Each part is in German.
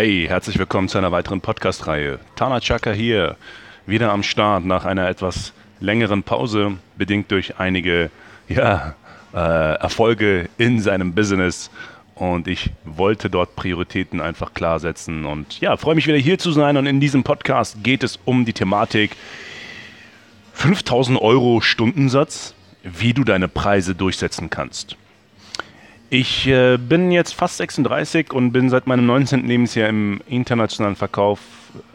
Hey, herzlich willkommen zu einer weiteren Podcast-Reihe. Tana Chaka hier, wieder am Start nach einer etwas längeren Pause, bedingt durch einige ja, äh, Erfolge in seinem Business. Und ich wollte dort Prioritäten einfach klar setzen. Und ja, freue mich wieder hier zu sein. Und in diesem Podcast geht es um die Thematik 5000 Euro Stundensatz, wie du deine Preise durchsetzen kannst. Ich äh, bin jetzt fast 36 und bin seit meinem 19. Lebensjahr im internationalen Verkauf,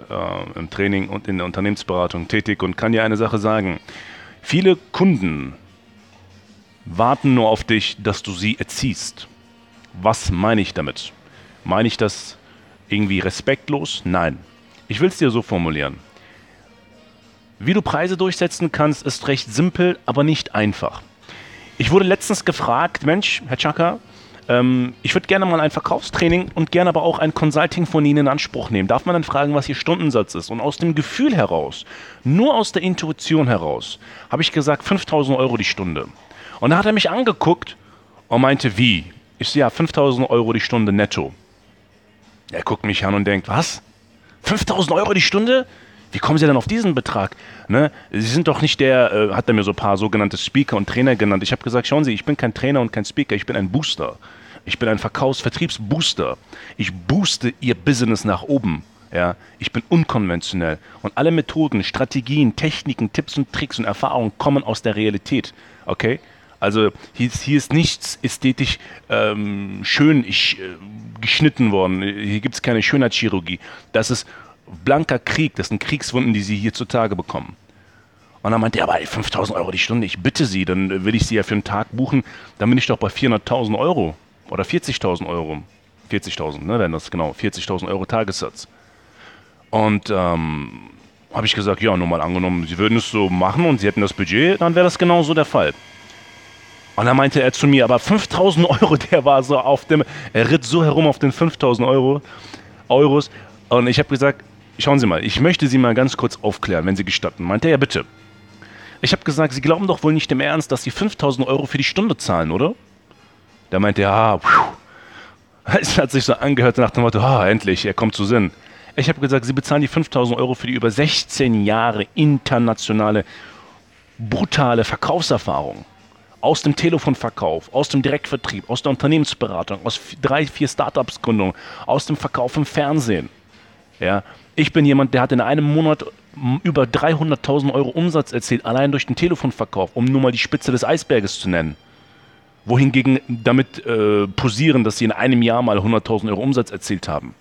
äh, im Training und in der Unternehmensberatung tätig und kann dir eine Sache sagen. Viele Kunden warten nur auf dich, dass du sie erziehst. Was meine ich damit? Meine ich das irgendwie respektlos? Nein. Ich will es dir so formulieren. Wie du Preise durchsetzen kannst, ist recht simpel, aber nicht einfach. Ich wurde letztens gefragt, Mensch, Herr Chaka, ähm, ich würde gerne mal ein Verkaufstraining und gerne aber auch ein Consulting von Ihnen in Anspruch nehmen. Darf man dann fragen, was Ihr Stundensatz ist? Und aus dem Gefühl heraus, nur aus der Intuition heraus, habe ich gesagt 5000 Euro die Stunde. Und da hat er mich angeguckt und meinte, wie? Ich so, ja, 5000 Euro die Stunde netto. Er guckt mich an und denkt, was? 5000 Euro die Stunde? Wie kommen Sie denn auf diesen Betrag? Ne? Sie sind doch nicht der, äh, hat er mir so ein paar sogenannte Speaker und Trainer genannt. Ich habe gesagt, schauen Sie, ich bin kein Trainer und kein Speaker, ich bin ein Booster. Ich bin ein Verkaufs-Vertriebsbooster. Ich booste Ihr Business nach oben. Ja, ich bin unkonventionell und alle Methoden, Strategien, Techniken, Tipps und Tricks und Erfahrungen kommen aus der Realität. Okay? Also hier, hier ist nichts ästhetisch ähm, schön ich, äh, geschnitten worden. Hier gibt es keine Schönheitschirurgie. Das ist blanker Krieg, das sind Kriegswunden, die sie hier zutage bekommen. Und dann meinte er, aber 5000 Euro die Stunde, ich bitte Sie, dann will ich Sie ja für einen Tag buchen, dann bin ich doch bei 400.000 Euro oder 40.000 Euro. 40.000, ne, wenn das genau, 40.000 Euro Tagessatz. Und ähm, habe ich gesagt, ja, nur mal angenommen, Sie würden es so machen und Sie hätten das Budget, dann wäre das genauso der Fall. Und dann meinte er zu mir, aber 5000 Euro, der war so auf dem, er ritt so herum auf den 5000 Euro, Euros. Und ich habe gesagt, Schauen Sie mal, ich möchte Sie mal ganz kurz aufklären, wenn Sie gestatten. Meint er, ja bitte. Ich habe gesagt, Sie glauben doch wohl nicht im Ernst, dass Sie 5000 Euro für die Stunde zahlen, oder? Da meinte er, ja, es hat sich so angehört nach dem Motto, ah, endlich, er kommt zu Sinn. Ich habe gesagt, Sie bezahlen die 5000 Euro für die über 16 Jahre internationale, brutale Verkaufserfahrung. Aus dem Telefonverkauf, aus dem Direktvertrieb, aus der Unternehmensberatung, aus drei, vier Startups-Gründungen, aus dem Verkauf im Fernsehen. Ja, ich bin jemand, der hat in einem Monat über 300.000 Euro Umsatz erzielt, allein durch den Telefonverkauf, um nur mal die Spitze des Eisberges zu nennen. Wohingegen damit äh, posieren, dass sie in einem Jahr mal 100.000 Euro Umsatz erzielt haben.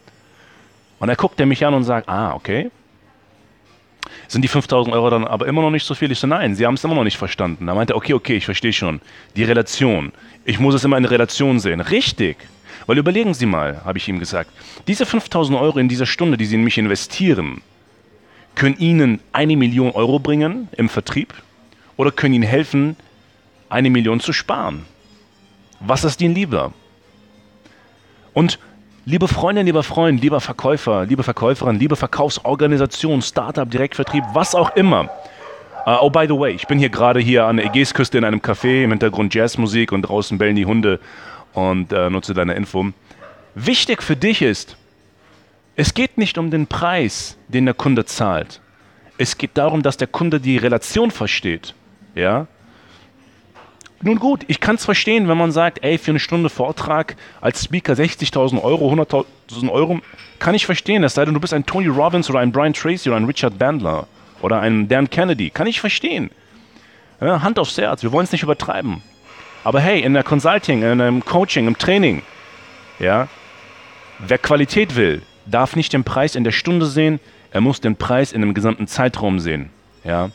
Und er guckt er mich an und sagt, ah, okay. Sind die 5.000 Euro dann aber immer noch nicht so viel? Ich so, nein, sie haben es immer noch nicht verstanden. Da meinte er, okay, okay, ich verstehe schon. Die Relation. Ich muss es immer in Relation sehen. Richtig. Weil überlegen Sie mal, habe ich ihm gesagt, diese 5000 Euro in dieser Stunde, die Sie in mich investieren, können Ihnen eine Million Euro bringen im Vertrieb oder können Ihnen helfen, eine Million zu sparen. Was ist Ihnen lieber? Und liebe Freundin, lieber Freund, lieber Verkäufer, liebe Verkäuferin, liebe Verkaufsorganisation, Startup, Direktvertrieb, was auch immer. Uh, oh, by the way, ich bin hier gerade hier an der Ägäisküste in einem Café, im Hintergrund Jazzmusik und draußen bellen die Hunde und äh, nutze deine Info. Wichtig für dich ist, es geht nicht um den Preis, den der Kunde zahlt. Es geht darum, dass der Kunde die Relation versteht. Ja? Nun gut, ich kann es verstehen, wenn man sagt, ey, für eine Stunde Vortrag als Speaker 60.000 Euro, 100.000 Euro, kann ich verstehen. Es sei denn, du bist ein Tony Robbins oder ein Brian Tracy oder ein Richard Bandler oder ein Dan Kennedy. Kann ich verstehen. Hand aufs Herz, wir wollen es nicht übertreiben. Aber hey, in der Consulting, in einem Coaching, im Training, ja, wer Qualität will, darf nicht den Preis in der Stunde sehen, er muss den Preis in einem gesamten Zeitraum sehen. Ja.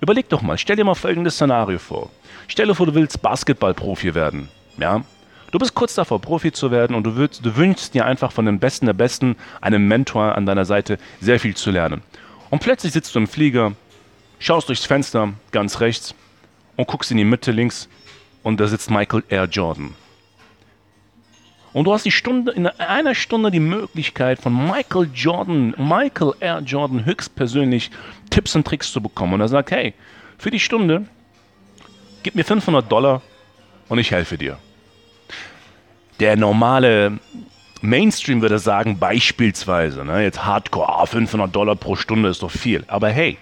Überleg doch mal, stell dir mal folgendes Szenario vor. Stell dir vor, du willst Basketballprofi werden. Ja. Du bist kurz davor, Profi zu werden und du, willst, du wünschst dir einfach von den Besten der Besten, einem Mentor an deiner Seite, sehr viel zu lernen. Und plötzlich sitzt du im Flieger, schaust durchs Fenster ganz rechts und guckst in die Mitte links und da sitzt Michael Air Jordan. Und du hast die Stunde, in einer Stunde die Möglichkeit von Michael Jordan, Michael Air Jordan höchstpersönlich Tipps und Tricks zu bekommen. Und er sagt, hey, für die Stunde, gib mir 500 Dollar und ich helfe dir. Der normale Mainstream würde sagen, beispielsweise, ne, jetzt Hardcore, ah, 500 Dollar pro Stunde ist doch viel. Aber hey,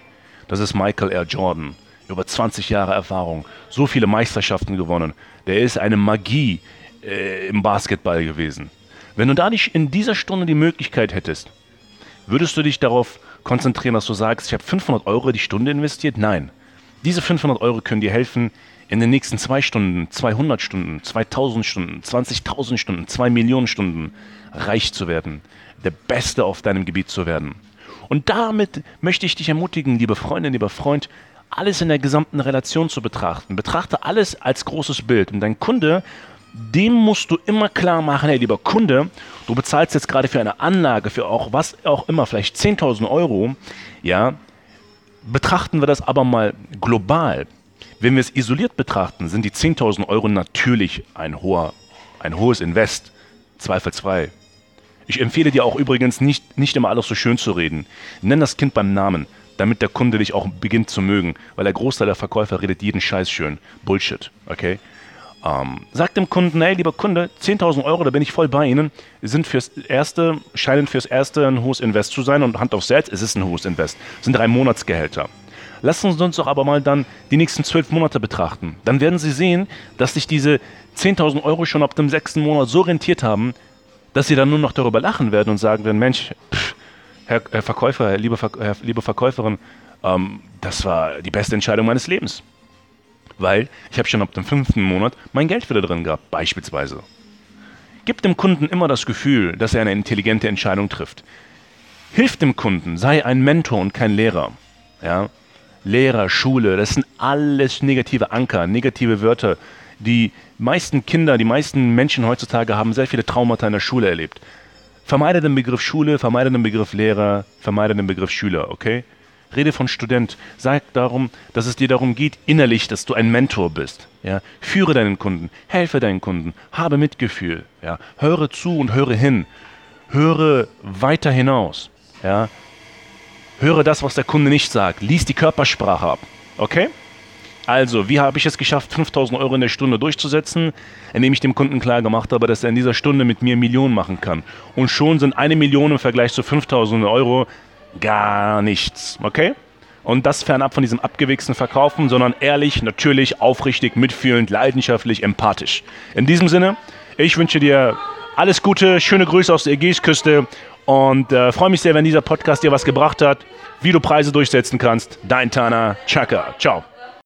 das ist Michael Air Jordan. Über 20 Jahre Erfahrung, so viele Meisterschaften gewonnen. Der ist eine Magie äh, im Basketball gewesen. Wenn du da nicht in dieser Stunde die Möglichkeit hättest, würdest du dich darauf konzentrieren, dass du sagst, ich habe 500 Euro die Stunde investiert? Nein. Diese 500 Euro können dir helfen, in den nächsten zwei Stunden, 200 Stunden, 2000 Stunden, 20.000 Stunden, 2 Millionen Stunden reich zu werden, der Beste auf deinem Gebiet zu werden. Und damit möchte ich dich ermutigen, liebe Freundin, lieber Freund, alles in der gesamten Relation zu betrachten. Betrachte alles als großes Bild. Und dein Kunde dem musst du immer klar machen, hey, lieber Kunde, du bezahlst jetzt gerade für eine Anlage, für auch was auch immer, vielleicht 10.000 Euro, ja, betrachten wir das aber mal global. Wenn wir es isoliert betrachten, sind die 10.000 Euro natürlich ein, hoher, ein hohes Invest, zweifelsfrei. Ich empfehle dir auch übrigens nicht, nicht immer alles so schön zu reden. Nenn das Kind beim Namen, damit der Kunde dich auch beginnt zu mögen, weil der Großteil der Verkäufer redet jeden Scheiß schön. Bullshit, okay? Ähm, sagt dem Kunden, hey, lieber Kunde, 10.000 Euro, da bin ich voll bei Ihnen, sind fürs erste, scheinen fürs erste ein hohes Invest zu sein und Hand aufs Herz, es ist ein hohes Invest, es sind drei Monatsgehälter. Lassen Sie uns doch aber mal dann die nächsten zwölf Monate betrachten. Dann werden Sie sehen, dass sich diese 10.000 Euro schon ab dem sechsten Monat so rentiert haben, dass Sie dann nur noch darüber lachen werden und sagen werden, Mensch, pff, Herr, Herr, Verkäufer, liebe, Ver Herr, liebe Verkäuferin, ähm, das war die beste Entscheidung meines Lebens weil ich habe schon ab dem fünften Monat mein Geld wieder drin gehabt, beispielsweise. Gib dem Kunden immer das Gefühl, dass er eine intelligente Entscheidung trifft. Hilf dem Kunden, sei ein Mentor und kein Lehrer. Ja? Lehrer, Schule, das sind alles negative Anker, negative Wörter. Die meisten Kinder, die meisten Menschen heutzutage haben sehr viele Traumata in der Schule erlebt. Vermeide den Begriff Schule, vermeide den Begriff Lehrer, vermeide den Begriff Schüler, okay? Rede von Student. Sag darum, dass es dir darum geht, innerlich, dass du ein Mentor bist. Ja? Führe deinen Kunden, helfe deinen Kunden, habe Mitgefühl. Ja? Höre zu und höre hin. Höre weiter hinaus. Ja? Höre das, was der Kunde nicht sagt. Lies die Körpersprache ab. Okay? Also, wie habe ich es geschafft, 5000 Euro in der Stunde durchzusetzen, indem ich dem Kunden klar gemacht habe, dass er in dieser Stunde mit mir Millionen machen kann. Und schon sind eine Million im Vergleich zu 5000 Euro gar nichts. Okay? Und das fernab von diesem abgewichsten Verkaufen, sondern ehrlich, natürlich, aufrichtig, mitfühlend, leidenschaftlich, empathisch. In diesem Sinne, ich wünsche dir alles Gute, schöne Grüße aus der Ägäisküste und äh, freue mich sehr, wenn dieser Podcast dir was gebracht hat, wie du Preise durchsetzen kannst. Dein Tana Chaka. Ciao.